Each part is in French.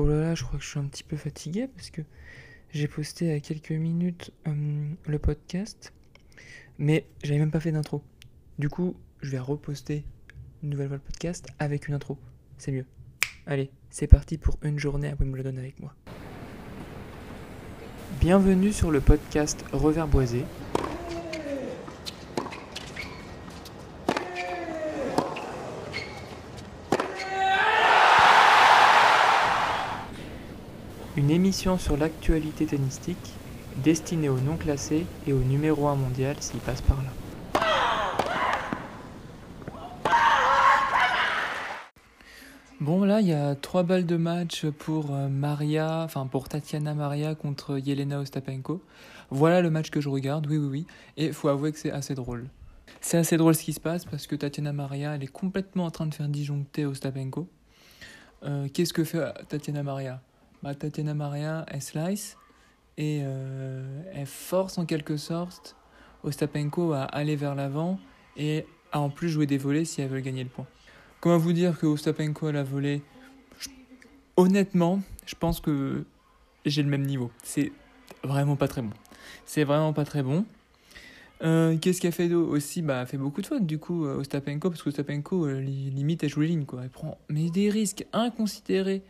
Oh là là, je crois que je suis un petit peu fatigué parce que j'ai posté a quelques minutes euh, le podcast, mais j'avais même pas fait d'intro. Du coup, je vais reposter une nouvelle fois le podcast avec une intro. C'est mieux. Allez, c'est parti pour une journée à Wimbledon avec moi. Bienvenue sur le podcast Revers Une émission sur l'actualité tennistique destinée aux non classés et au numéro 1 mondial s'il passe par là. Bon là, il y a trois balles de match pour euh, Maria, enfin pour Tatiana Maria contre Yelena Ostapenko. Voilà le match que je regarde, oui oui oui, et faut avouer que c'est assez drôle. C'est assez drôle ce qui se passe parce que Tatiana Maria, elle est complètement en train de faire disjoncter Ostapenko. Euh, Qu'est-ce que fait Tatiana Maria? Bah, Tatiana Maria, elle slice et euh, elle force en quelque sorte Ostapenko à aller vers l'avant et à en plus jouer des volets si elle veut gagner le point. Comment vous dire que Ostapenko a la volée Honnêtement, je pense que j'ai le même niveau. C'est vraiment pas très bon. C'est vraiment pas très bon. Euh, Qu'est-ce qu'elle fait aussi bah, Elle fait beaucoup de fautes du coup, euh, Ostapenko, parce qu'Ostapenko, euh, limite, elle joue les. Quoi. Elle prend mais des risques inconsidérés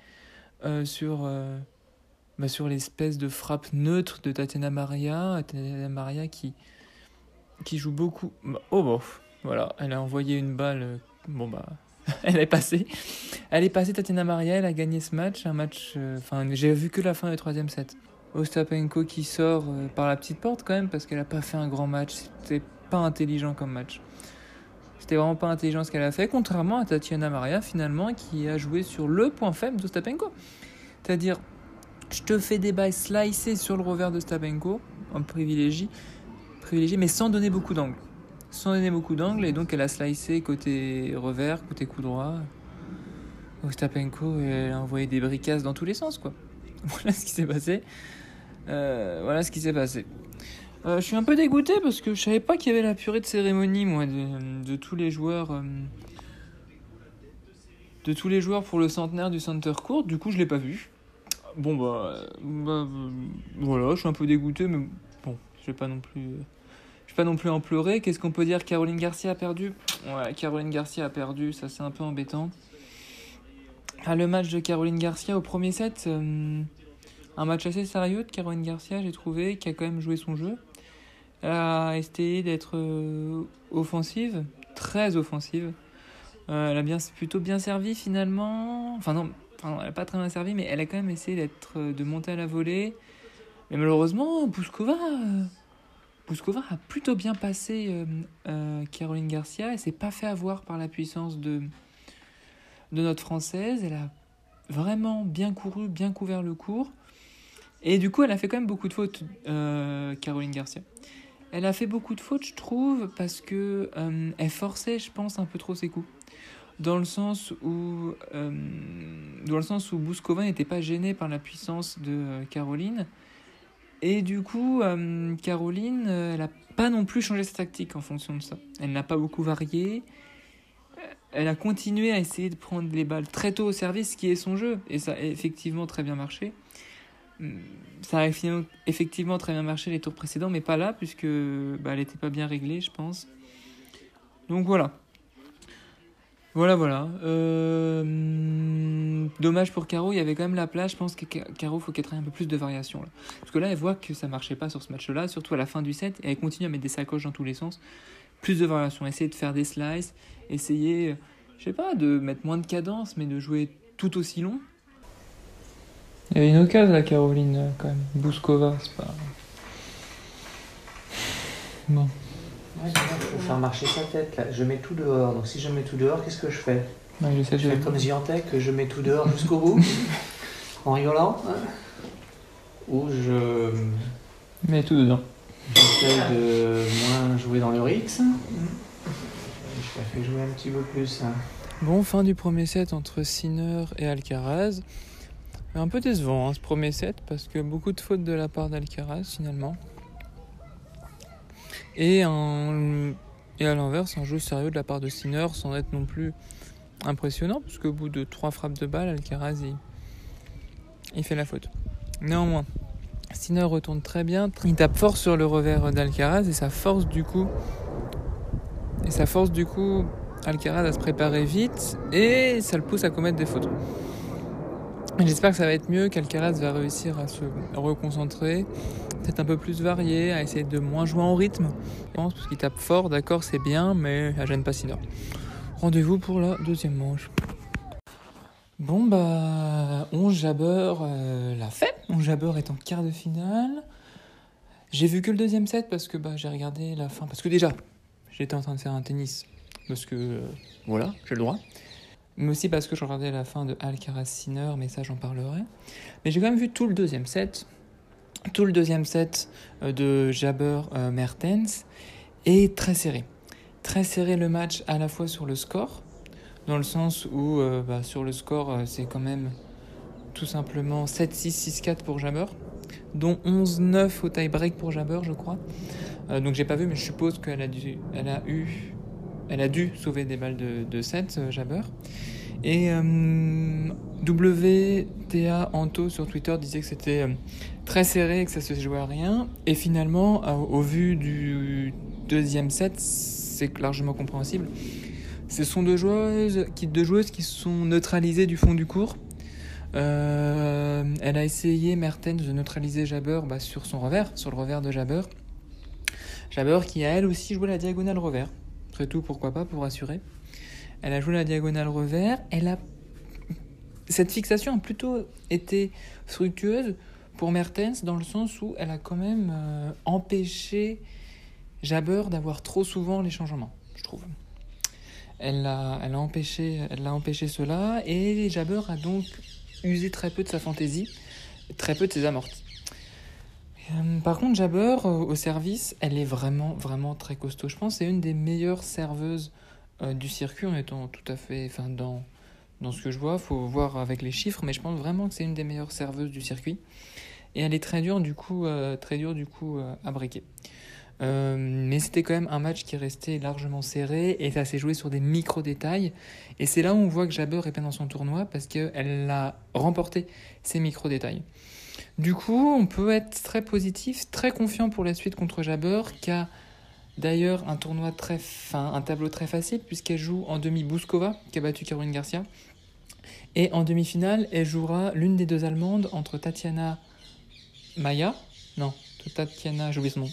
euh, sur, euh, bah, sur l'espèce de frappe neutre de Tatiana Maria. Tatiana Maria qui, qui joue beaucoup. Oh, bon, voilà, elle a envoyé une balle. euh, bon, bah, elle est passée. Elle est passée, Tatiana Maria, elle a gagné ce match. Un match. Enfin, j'ai vu que la fin du troisième set. Ostapenko qui sort par la petite porte quand même parce qu'elle a pas fait un grand match. C'était pas intelligent comme match. C'était vraiment pas intelligent ce qu'elle a fait, contrairement à Tatiana Maria finalement qui a joué sur le point faible d'Ostapenko. C'est-à-dire, je te fais des bails slicés sur le revers d'Ostapenko, en privilégie, privilégié, mais sans donner beaucoup d'angle. Sans donner beaucoup d'angle, et donc elle a slicé côté revers, côté coup droit. Ostapenko, elle a envoyé des bricasses dans tous les sens, quoi. Voilà ce qui s'est passé. Euh, voilà ce qui s'est passé. Euh, je suis un peu dégoûté parce que je savais pas qu'il y avait la purée de cérémonie, moi, de, tous les joueurs. euh, de tous les joueurs pour le centenaire du Center Court. Du coup, je l'ai pas vu. Bon, bah, bah, euh, voilà, je suis un peu dégoûté, mais bon, je vais pas non plus. vais pas non plus en pleurer. Qu'est-ce qu'on peut dire? Caroline Garcia a perdu? Ouais, Caroline Garcia a perdu, ça c'est un peu embêtant. Ah, le match de Caroline Garcia au premier set, un match assez sérieux de Caroline Garcia, j'ai trouvé, qui a quand même joué son jeu. Elle a essayé d'être euh, offensive, très offensive. Euh, elle a bien, plutôt bien servi finalement. Enfin non, elle n'a pas très bien servi, mais elle a quand même essayé d'être, euh, de monter à la volée. Mais malheureusement, Bouskova, a plutôt bien passé Caroline Garcia. Elle s'est pas fait avoir par la puissance de, de notre française. Elle a vraiment bien couru, bien couvert le cours. Et du coup, elle a fait quand même beaucoup de fautes, Caroline Garcia. Elle a fait beaucoup de fautes, je trouve, parce que euh, elle forçait, je pense, un peu trop ses coups. Dans le sens où, euh, dans le sens où Bouskova n'était pas gênée par la puissance de euh, Caroline. Et du coup, Caroline, elle n'a pas non plus changé sa tactique en fonction de ça. Elle n'a pas beaucoup varié. Elle a continué à essayer de prendre les balles très tôt au service, ce qui est son jeu. Et ça a effectivement très bien marché. Hum, Ça a effectivement très bien marché les tours précédents, mais pas là, puisque bah, elle n'était pas bien réglée, je pense. Donc voilà. Voilà, voilà. Euh, dommage pour Caro, il y avait quand même la place. Je pense que Ca- Caro, faut qu'elle travaille un peu plus de variation. Parce que là, elle voit que ça marchait pas sur ce match-là, surtout à la fin du set, et elle continue à mettre des sacoches dans tous les sens. Plus de variation, essayer de faire des slices, essayer, je sais pas, de mettre moins de cadence, mais de jouer tout aussi long. Il y avait une occasion, la Caroline, euh, quand même. Bouskova, c'est pas. Bon. Ouais, il faut faire marcher sa tête là. Je mets tout dehors. Donc si je mets tout dehors, qu'est-ce que je fais? Ouais, Je fais comme Ziantec, je mets tout dehors jusqu'au bout, en rigolant. hein. Ou je mets tout dedans. j'essaie de moins jouer dans le Rix. Je la fais jouer un petit peu plus. hein. Bon, fin du premier set entre Sinner et Alcaraz. Un peu décevant hein, ce premier set parce que beaucoup de fautes de la part d'Alcaraz finalement. Et, à l'inverse, un jeu sérieux de la part de Sinner sans être non plus impressionnant parce qu'au bout de trois frappes de balle, Alcaraz il, fait la faute. Néanmoins, Sinner retourne très bien. Il tape fort sur le revers d'Alcaraz et ça force du coup. Et ça force du coup Alcaraz à se préparer vite et ça le pousse à commettre des fautes. J'espère que ça va être mieux, qu'Alcaraz va réussir à se reconcentrer, peut-être un peu plus varié, à essayer de moins jouer en rythme. Je pense parce qu'il tape fort, d'accord, c'est bien, mais ça gêne pas Sinner. Rendez-vous pour la deuxième manche. Bon bah, 11 Jabber euh, l'a fait. 11 Jabber est en quart de finale. J'ai vu que le deuxième set parce que bah, j'ai regardé la fin. Parce que déjà, j'étais en train de faire un tennis. Parce que euh, voilà, j'ai le droit. Mais aussi parce que je regardais la fin de Alcaraz Sinner, mais ça j'en parlerai. Mais j'ai quand même vu tout le deuxième set. Tout le deuxième set euh, de Jabber Mertens. Et très serré. Très serré le match à la fois sur le score dans le sens où euh, bah, sur le score, euh, c'est quand même tout simplement 7-6, 6-4 pour Jabber, dont 11-9 au tie-break pour Jabber, je crois. Euh, donc j'ai pas vu, mais je suppose qu'elle a eu, elle a dû sauver des balles de, de 7, Jabber. Et WTA Anto sur Twitter disait que c'était très serré et que ça se jouait à rien. Et finalement, au vu du deuxième set, c'est largement compréhensible. Ce sont deux joueuses qui, deux joueuses qui sont neutralisées du fond du cours. Euh, elle a essayé, Mertens, de neutraliser Jabber bah, sur son revers, sur le revers de Jabber. Jabber qui a elle aussi joué la diagonale revers. Après tout, pourquoi pas, pour assurer. Elle a joué la diagonale revers. Elle a... Cette fixation a plutôt été fructueuse pour Mertens dans le sens où elle a quand même euh, empêché Jabber d'avoir trop souvent les changements, je trouve. Elle a, elle a, empêché, empêché cela et Jabber a donc usé très peu de sa fantaisie, très peu de ses amortis. Euh, par contre, Jabber, au service, elle est vraiment, vraiment très costaud. Je pense que c'est une des meilleures serveuses euh, du circuit en étant tout à fait. Enfin, dans, dans ce que je vois, faut voir avec les chiffres, mais je pense vraiment que c'est une des meilleures serveuses du circuit. Et elle est très dure, du coup, euh, très dure, du coup à briquer. Euh, mais c'était quand même un match qui restait largement serré et ça s'est joué sur des micro-détails. Et c'est là où on voit que Jabber est bien dans son tournoi parce qu'elle a remporté ces micro-détails. Du coup, on peut être très positif, très confiant pour la suite contre Jabber, qui a d'ailleurs un tournoi très fin, un tableau très facile, puisqu'elle joue en demi Bouskova, qui a battu Caroline Garcia. Et en demi-finale, elle jouera l'une des deux Allemandes entre Tatiana Maya, non, Tatiana, j'ai oublié son nom.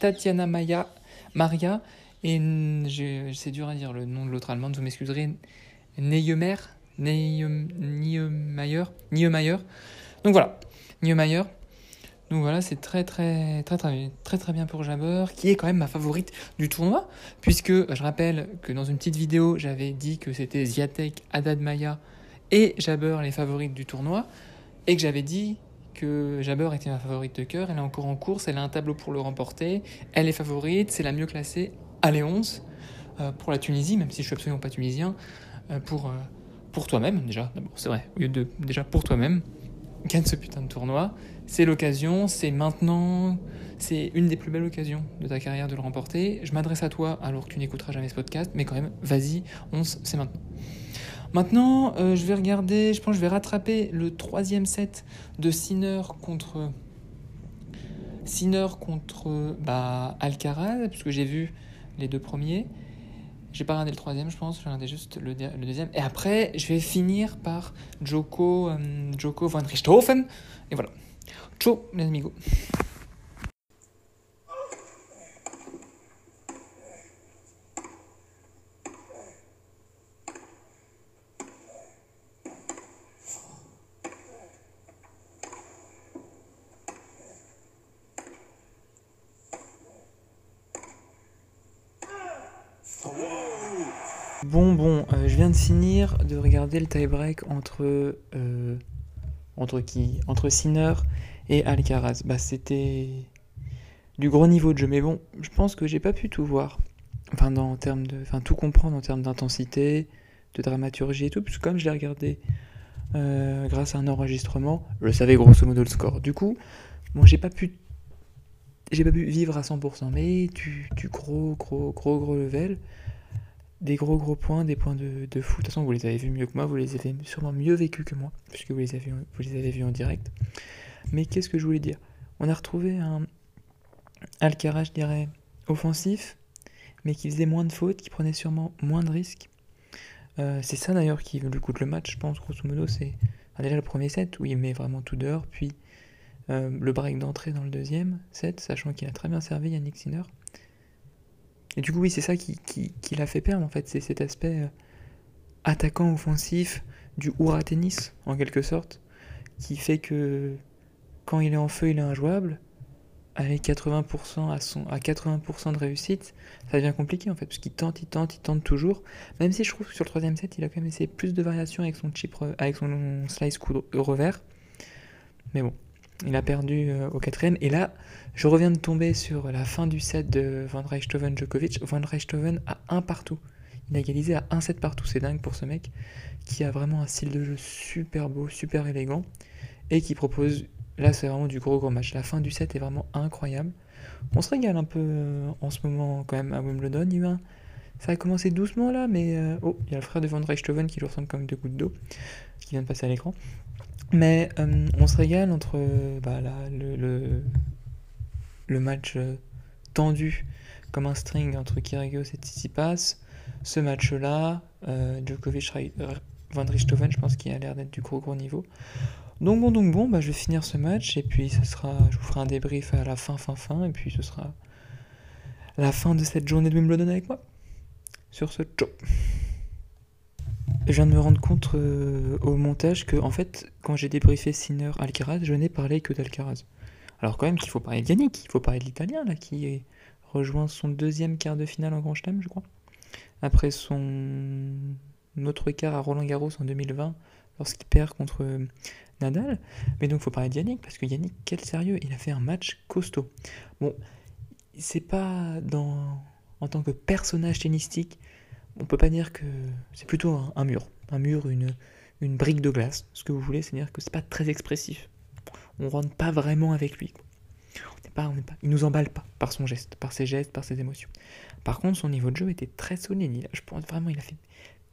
Tatiana Maya, Maria et c'est dur à dire le nom de l'autre allemande, vous m'excuserez. Neyemer, Niemeyer, Niemeyer. Donc voilà, Niemeyer. Donc voilà, c'est très très très très très très bien pour Jabber, qui est quand même ma favorite du tournoi, puisque je rappelle que dans une petite vidéo, j'avais dit que c'était Ziatek, Haddad Maya et Jabber les favorites du tournoi, et que j'avais dit que Jabber était ma favorite de cœur. Elle est encore en course, elle a un tableau pour le remporter. Elle est favorite, c'est la mieux classée à Léonce euh, pour la Tunisie, même si je suis absolument pas tunisien. Euh, pour, euh, pour toi-même, déjà, d'abord, c'est vrai, au lieu de déjà pour toi-même, gagne ce putain de tournoi. C'est l'occasion, c'est maintenant, c'est une des plus belles occasions de ta carrière de le remporter. Je m'adresse à toi alors que tu n'écouteras jamais ce podcast, mais quand même, vas-y, 11, c'est maintenant. Maintenant, euh, je vais regarder, je pense que je vais rattraper le troisième set de Sinner contre Sinner contre bah, Alcaraz, puisque j'ai vu les deux premiers. J'ai pas regardé le troisième, je pense, j'ai regardé juste le, deuxième. Et après, je vais finir par Joko, euh, Joko van Richthofen. Et voilà. Ciao, les amigos. Bon, bon, euh, je viens de finir de regarder le tie-break entre, euh, entre qui? Entre Sinner et Alcaraz. Bah, c'était du gros niveau de jeu, mais bon, je pense que j'ai pas pu tout voir. Enfin, enfin, tout comprendre en termes d'intensité, de dramaturgie et tout, puisque comme je l'ai regardé euh, grâce à un enregistrement, je savais grosso modo le score. Du coup, bon, j'ai pas pu j'ai pas pu vivre à 100%, mais du gros, gros, gros, gros level. Des gros gros points, des points de, de fou. De toute façon, vous les avez vus mieux que moi, vous les avez sûrement mieux vécus que moi, puisque vous les avez, vous les avez vus en direct. Mais qu'est-ce que je voulais dire? On a retrouvé un Alcaraz, je dirais, offensif, mais qui faisait moins de fautes, qui prenait sûrement moins de risques. Euh, c'est ça d'ailleurs qui lui coûte le match, je pense, grosso modo. C'est déjà le premier set où il met vraiment tout dehors, puis euh, le break d'entrée dans le deuxième set, sachant qu'il a très bien servi Yannick Sinner. Et du coup, oui, c'est ça qui, qui, l'a fait perdre en fait, c'est cet aspect euh, attaquant offensif du hurrah tennis en quelque sorte, qui fait que quand il est en feu, il est injouable, avec 80% à, son, à 80% de réussite, ça devient compliqué en fait, parce qu'il tente, il tente, il tente toujours. Même si je trouve que sur le troisième set, il a quand même essayé plus de variations avec son chip, avec son slice coup revers. Mais bon, il a perdu euh, au quatrième. Et là, je reviens de tomber sur la fin du set de Van Rijthoven-Djokovic. Van Rijthoven a un partout. Il a égalisé à un set partout. C'est dingue pour ce mec qui a vraiment un style de jeu super beau, super élégant et qui propose Là, c'est vraiment du gros gros match. La fin du set est vraiment incroyable. On se régale un peu euh, en ce moment quand même à Wimbledon. Il Ça a commencé doucement là, mais euh, oh, il y a le frère de Van Richthofen qui lui ressemble comme deux gouttes d'eau, qui vient de passer à l'écran. Mais euh, on se régale entre bah, le, le, match tendu comme un string entre Kyrgios et Tsitsipas, ce match-là, Djokovic, Van je pense qu'il a l'air d'être du gros gros niveau. Donc bon, donc bon, bah, je vais finir ce match et puis ce sera, je vous ferai un débrief à la fin, fin, fin, et puis ce sera la fin de cette journée de Wimbledon avec moi. Sur ce, ciao. Je viens de me rendre compte euh, au montage que, en fait, quand j'ai débriefé Sinner Alcaraz, je n'ai parlé que d'Alcaraz. Alors quand même qu'il faut parler de Yannick, il faut parler de l'Italien, là, qui rejoint son deuxième quart de finale en Grand Chelem, je crois. Après son autre quart à Roland Garros en 2020, lorsqu'il perd contre Nadal. Mais donc, il faut parler de Yannick, parce que Yannick, quel sérieux, il a fait un match costaud. Bon, c'est pas. En tant que personnage tennistique, on peut pas dire que. C'est plutôt un, mur. Un mur, une, une brique de glace. Ce que vous voulez, c'est-à-dire que c'est pas très expressif. On rentre pas vraiment avec lui. On pas, on pas, il nous emballe pas par son geste, par ses gestes, par ses émotions. Par contre, son niveau de jeu était très solide. je pense vraiment, il a fait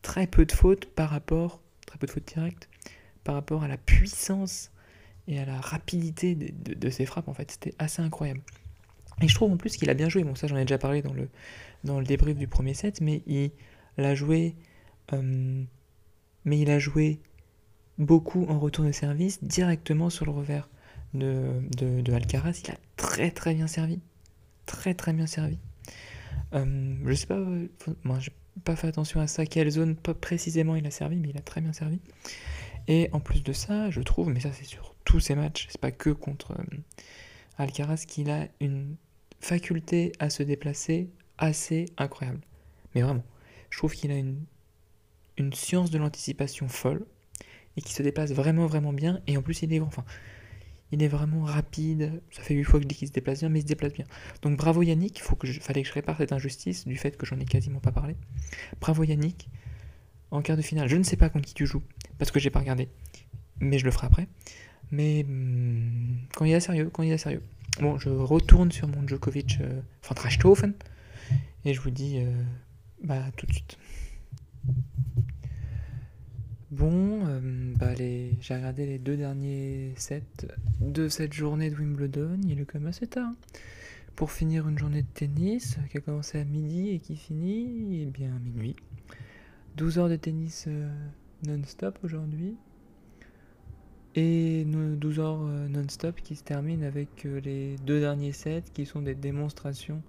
très peu de fautes par rapport, très peu de fautes directes par rapport à la puissance et à la rapidité de, ses frappes, en fait. C'était assez incroyable. Et je trouve en plus qu'il a bien joué. Bon, ça, j'en ai déjà parlé dans le, dans le débrief du premier set, mais il a joué. Euh, mais il a joué beaucoup en retour de service directement sur le revers de, de, Alcaraz. Il a très très bien servi. Très très bien servi. Euh, je sais pas, moi j'ai pas fait attention à ça, quelle zone précisément il a servi, mais il a très bien servi. Et en plus de ça, je trouve, mais ça c'est sur tous ces matchs, c'est pas que contre euh, Alcaraz, qu'il a une faculté à se déplacer assez incroyable. Mais vraiment, je trouve qu'il a une, une science de l'anticipation folle et qui se déplace vraiment vraiment bien. Et en plus, il est. Enfin, il est vraiment rapide. Ça fait 8 fois que je dis qu'il se déplace bien, mais il se déplace bien. Donc bravo Yannick, il faut que je, fallait que je répare cette injustice du fait que j'en ai quasiment pas parlé. Bravo Yannick. En quart de finale, je ne sais pas contre qui tu joues parce que j'ai pas regardé. Mais je le ferai après. Mais hmm, quand il est sérieux, quand il est sérieux. Bon, je retourne sur mon Djokovic euh, van et je vous dis euh, bah tout de suite. Bon, euh, bah les... j'ai regardé les deux derniers sets de cette journée de Wimbledon. Il est quand même assez tard. Pour finir une journée de tennis qui a commencé à midi et qui finit eh bien à minuit. 12 heures de tennis euh, non-stop aujourd'hui. Et 12 heures euh, non-stop qui se terminent avec les deux derniers sets qui sont des démonstrations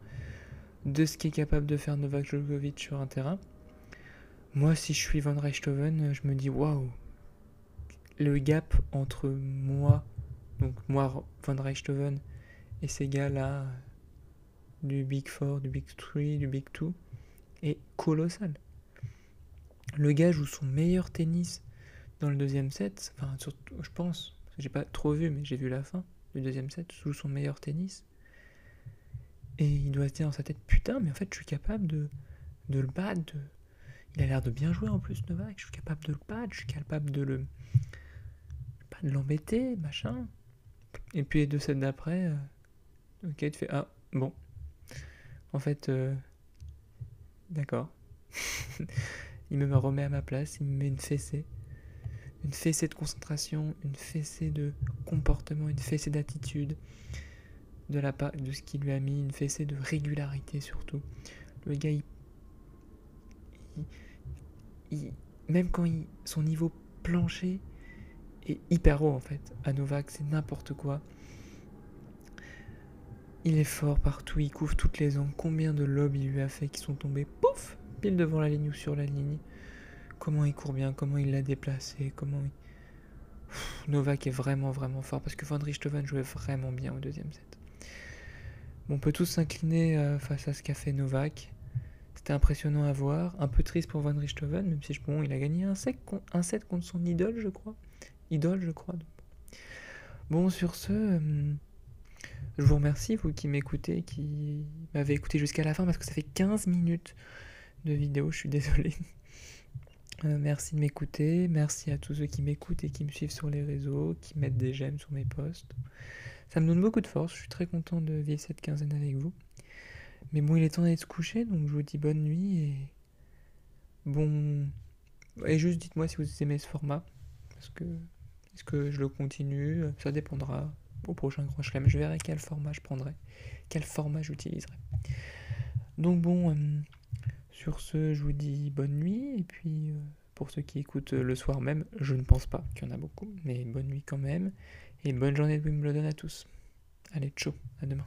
de ce qu'est capable de faire Novak Djokovic sur un terrain. Moi, si je suis Van Richthofen, je me dis waouh, le gap entre moi, donc moi, Van Richthofen, et ces gars-là, du Big Four, du Big Three, du Big Two, est colossal. Le gars joue son meilleur tennis dans le deuxième set. Enfin, je pense, j'ai pas trop vu, mais j'ai vu la fin du deuxième set. Joue son meilleur tennis. Et il doit se dire dans sa tête Putain, mais en fait, je suis capable de, le battre. Il a l'air de bien jouer en plus, Novak. Je suis capable de le battre. Je suis capable de le. Pas de l'embêter, machin. Et puis les deux sets d'après, euh, ok, tu fais Ah, bon. En fait, euh, d'accord. il me remet à ma place, il me met une fessée. Une fessée de concentration, une fessée de comportement, une fessée d'attitude de, la, de ce qu'il lui a mis, une fessée de régularité surtout. Le gars, il, même quand il, son niveau plancher est hyper haut en fait, à Novak, c'est n'importe quoi. Il est fort partout, il couvre toutes les angles. Combien de lobes il lui a fait qui sont tombés, pouf, pile devant la ligne ou sur la ligne. Comment il court bien, comment il l'a déplacé, comment il... Novak est vraiment vraiment fort parce que Van Richthofen jouait vraiment bien au deuxième set. On peut tous s'incliner euh, face à ce qu'a fait Novak. C'était impressionnant à voir, un peu triste pour Van Richthofen, même si bon, il a gagné un set contre son idole, je crois. Idole, je crois. Bon, sur ce, euh, je vous remercie, vous qui m'écoutez, qui m'avez écouté jusqu'à la fin, parce que ça fait 15 minutes de vidéo, je suis désolé. Euh, merci de m'écouter, merci à tous ceux qui m'écoutent et qui me suivent sur les réseaux, qui mettent des j'aime sur mes posts. Ça me donne beaucoup de force, je suis très content de vivre cette quinzaine avec vous. Mais bon, il est temps d'aller se coucher, donc je vous dis bonne nuit et bon. Et juste dites-moi si vous aimez ce format, parce que est-ce que je le continue? Ça dépendra au prochain Grand Chelem. Je verrai quel format je prendrai, quel format j'utiliserai. Donc bon, euh, sur ce, je vous dis bonne nuit. Et puis, euh, pour ceux qui écoutent le soir même, je ne pense pas qu'il y en a beaucoup, mais bonne nuit quand même. Et bonne journée de Wimbledon à tous. Allez, ciao, à demain.